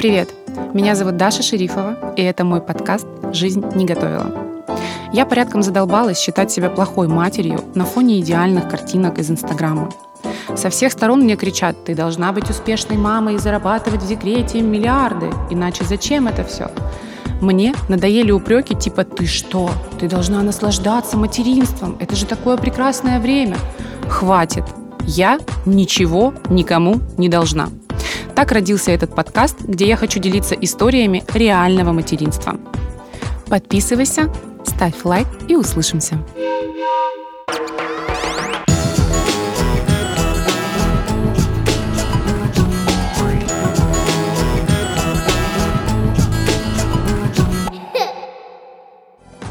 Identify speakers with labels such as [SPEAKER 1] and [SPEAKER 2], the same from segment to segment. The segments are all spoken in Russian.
[SPEAKER 1] Привет! Меня зовут Даша Шерифова, и это мой подкаст «Жизнь не готовила». Я порядком задолбалась считать себя плохой матерью на фоне идеальных картинок из Инстаграма. Со всех сторон мне кричат, ты должна быть успешной мамой и зарабатывать в декрете миллиарды, иначе зачем это все? Мне надоели упреки типа «ты что? Ты должна наслаждаться материнством, это же такое прекрасное время». Хватит, я ничего никому не должна. Так родился этот подкаст, где я хочу делиться историями реального материнства. Подписывайся, ставь лайк и услышимся.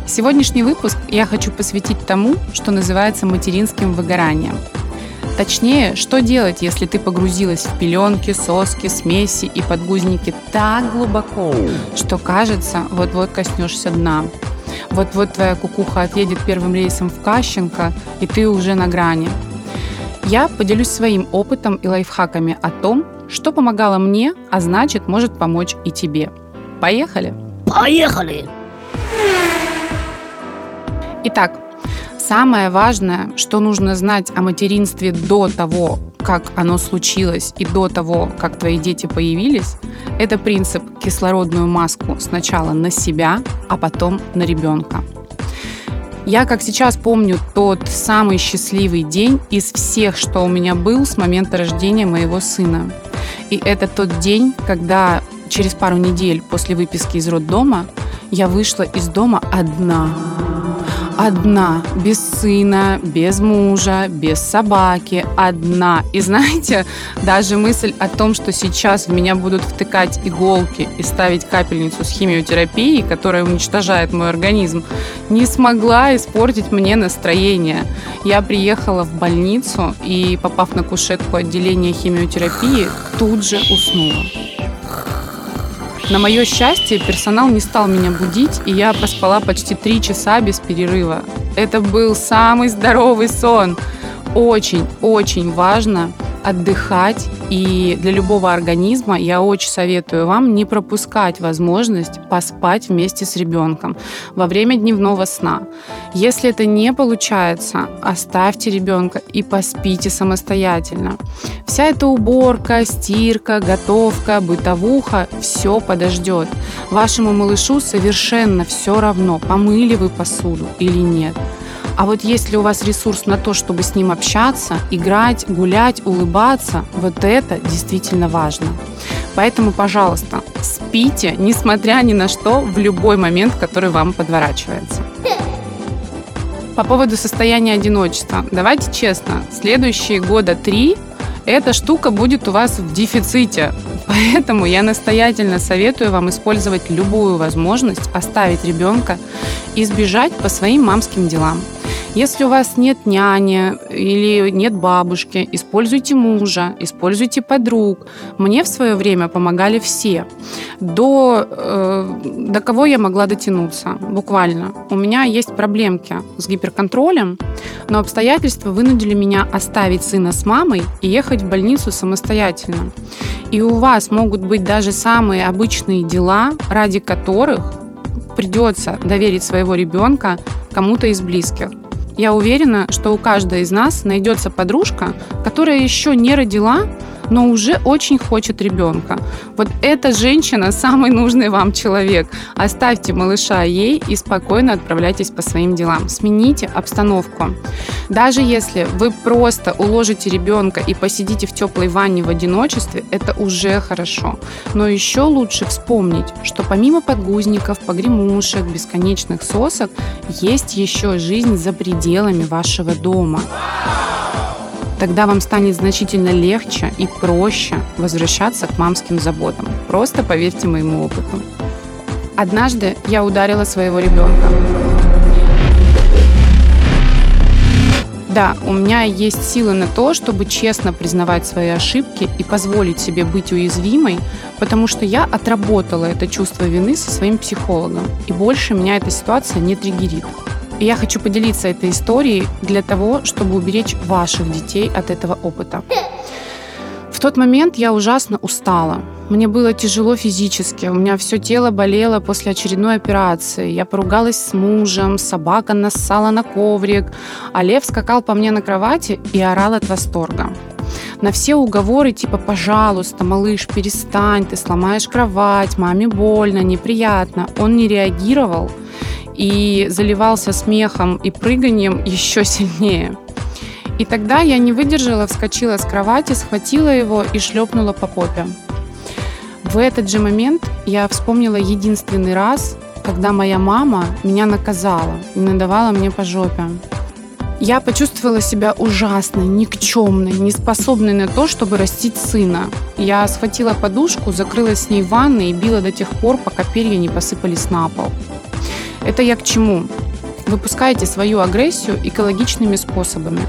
[SPEAKER 1] Сегодняшний выпуск я хочу посвятить тому, что называется материнским выгоранием – Точнее, что делать, если ты погрузилась в пеленки, соски, смеси и подгузники так глубоко, что кажется, вот-вот коснешься дна. Вот-вот твоя кукуха отъедет первым рейсом в Кащенко, и ты уже на грани. Я поделюсь своим опытом и лайфхаками о том, что помогало мне, а значит, может помочь и тебе. Поехали!
[SPEAKER 2] Поехали!
[SPEAKER 1] Итак, Самое важное, что нужно знать о материнстве до того, как оно случилось и до того, как твои дети появились, это принцип кислородную маску сначала на себя, а потом на ребенка. Я, как сейчас помню, тот самый счастливый день из всех, что у меня был с момента рождения моего сына. И это тот день, когда через пару недель после выписки из роддома я вышла из дома одна одна, без сына, без мужа, без собаки, одна. И знаете, даже мысль о том, что сейчас в меня будут втыкать иголки и ставить капельницу с химиотерапией, которая уничтожает мой организм, не смогла испортить мне настроение. Я приехала в больницу и, попав на кушетку отделения химиотерапии, тут же уснула. На мое счастье, персонал не стал меня будить, и я поспала почти три часа без перерыва. Это был самый здоровый сон. Очень-очень важно отдыхать. И для любого организма я очень советую вам не пропускать возможность поспать вместе с ребенком во время дневного сна. Если это не получается, оставьте ребенка и поспите самостоятельно. Вся эта уборка, стирка, готовка, бытовуха, все подождет. Вашему малышу совершенно все равно, помыли вы посуду или нет. А вот если у вас ресурс на то, чтобы с ним общаться, играть, гулять, улыбаться, вот это действительно важно. Поэтому, пожалуйста, спите, несмотря ни на что, в любой момент, который вам подворачивается. По поводу состояния одиночества. Давайте честно, следующие года три эта штука будет у вас в дефиците. Поэтому я настоятельно советую вам использовать любую возможность оставить ребенка и сбежать по своим мамским делам. Если у вас нет няни или нет бабушки, используйте мужа, используйте подруг. Мне в свое время помогали все. До, э, до кого я могла дотянуться, буквально. У меня есть проблемки с гиперконтролем, но обстоятельства вынудили меня оставить сына с мамой и ехать в больницу самостоятельно. И у вас могут быть даже самые обычные дела, ради которых придется доверить своего ребенка кому-то из близких. Я уверена, что у каждой из нас найдется подружка, которая еще не родила, но уже очень хочет ребенка. Вот эта женщина самый нужный вам человек. Оставьте малыша ей и спокойно отправляйтесь по своим делам. Смените обстановку. Даже если вы просто уложите ребенка и посидите в теплой ванне в одиночестве, это уже хорошо. Но еще лучше вспомнить, что помимо подгузников, погремушек, бесконечных сосок, есть еще жизнь за пределами вашего дома. Тогда вам станет значительно легче и проще возвращаться к мамским заботам. Просто поверьте моему опыту. Однажды я ударила своего ребенка. Да, у меня есть силы на то, чтобы честно признавать свои ошибки и позволить себе быть уязвимой, потому что я отработала это чувство вины со своим психологом, и больше меня эта ситуация не триггерит. И я хочу поделиться этой историей для того, чтобы уберечь ваших детей от этого опыта. В тот момент я ужасно устала. Мне было тяжело физически, у меня все тело болело после очередной операции. Я поругалась с мужем, собака нассала на коврик, а лев скакал по мне на кровати и орал от восторга. На все уговоры типа «пожалуйста, малыш, перестань, ты сломаешь кровать, маме больно, неприятно», он не реагировал и заливался смехом и прыганием еще сильнее. И тогда я не выдержала, вскочила с кровати, схватила его и шлепнула по попе. В этот же момент я вспомнила единственный раз, когда моя мама меня наказала и надавала мне по жопе. Я почувствовала себя ужасной, никчемной, неспособной на то, чтобы растить сына. Я схватила подушку, закрылась с ней в ванной и била до тех пор, пока перья не посыпались на пол. Это я к чему? Выпускайте свою агрессию экологичными способами.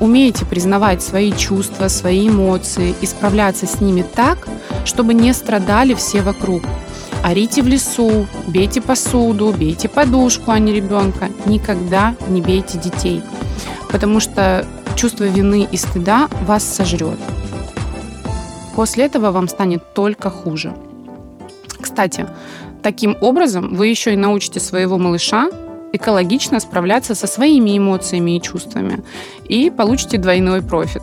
[SPEAKER 1] Умеете признавать свои чувства, свои эмоции и справляться с ними так, чтобы не страдали все вокруг. Орите в лесу, бейте посуду, бейте подушку, а не ребенка. Никогда не бейте детей, потому что чувство вины и стыда вас сожрет. После этого вам станет только хуже. Кстати, таким образом вы еще и научите своего малыша экологично справляться со своими эмоциями и чувствами и получите двойной профит.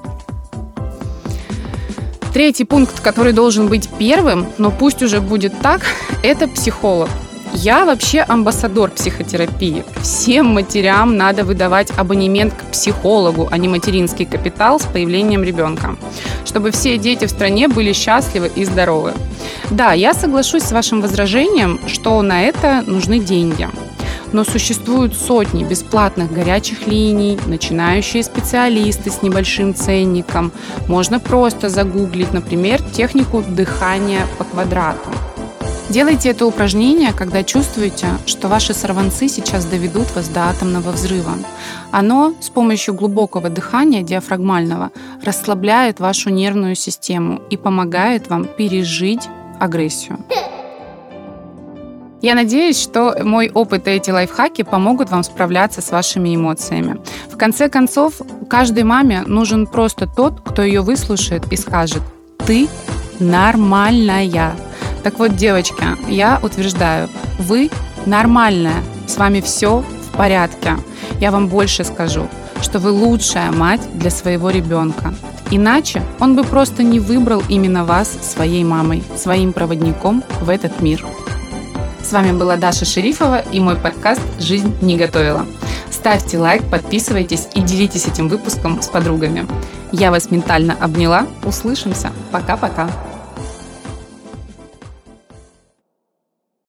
[SPEAKER 1] Третий пункт, который должен быть первым, но пусть уже будет так, это психолог. Я вообще амбассадор психотерапии. Всем матерям надо выдавать абонемент к психологу, а не материнский капитал с появлением ребенка, чтобы все дети в стране были счастливы и здоровы. Да, я соглашусь с вашим возражением, что на это нужны деньги но существуют сотни бесплатных горячих линий, начинающие специалисты с небольшим ценником. Можно просто загуглить, например, технику дыхания по квадрату. Делайте это упражнение, когда чувствуете, что ваши сорванцы сейчас доведут вас до атомного взрыва. Оно с помощью глубокого дыхания диафрагмального расслабляет вашу нервную систему и помогает вам пережить агрессию. Я надеюсь, что мой опыт и эти лайфхаки помогут вам справляться с вашими эмоциями. В конце концов, каждой маме нужен просто тот, кто ее выслушает и скажет «ты нормальная». Так вот, девочки, я утверждаю, вы нормальная, с вами все в порядке. Я вам больше скажу, что вы лучшая мать для своего ребенка. Иначе он бы просто не выбрал именно вас своей мамой, своим проводником в этот мир. С вами была Даша Шерифова и мой подкаст «Жизнь не готовила». Ставьте лайк, подписывайтесь и делитесь этим выпуском с подругами. Я вас ментально обняла. Услышимся. Пока-пока.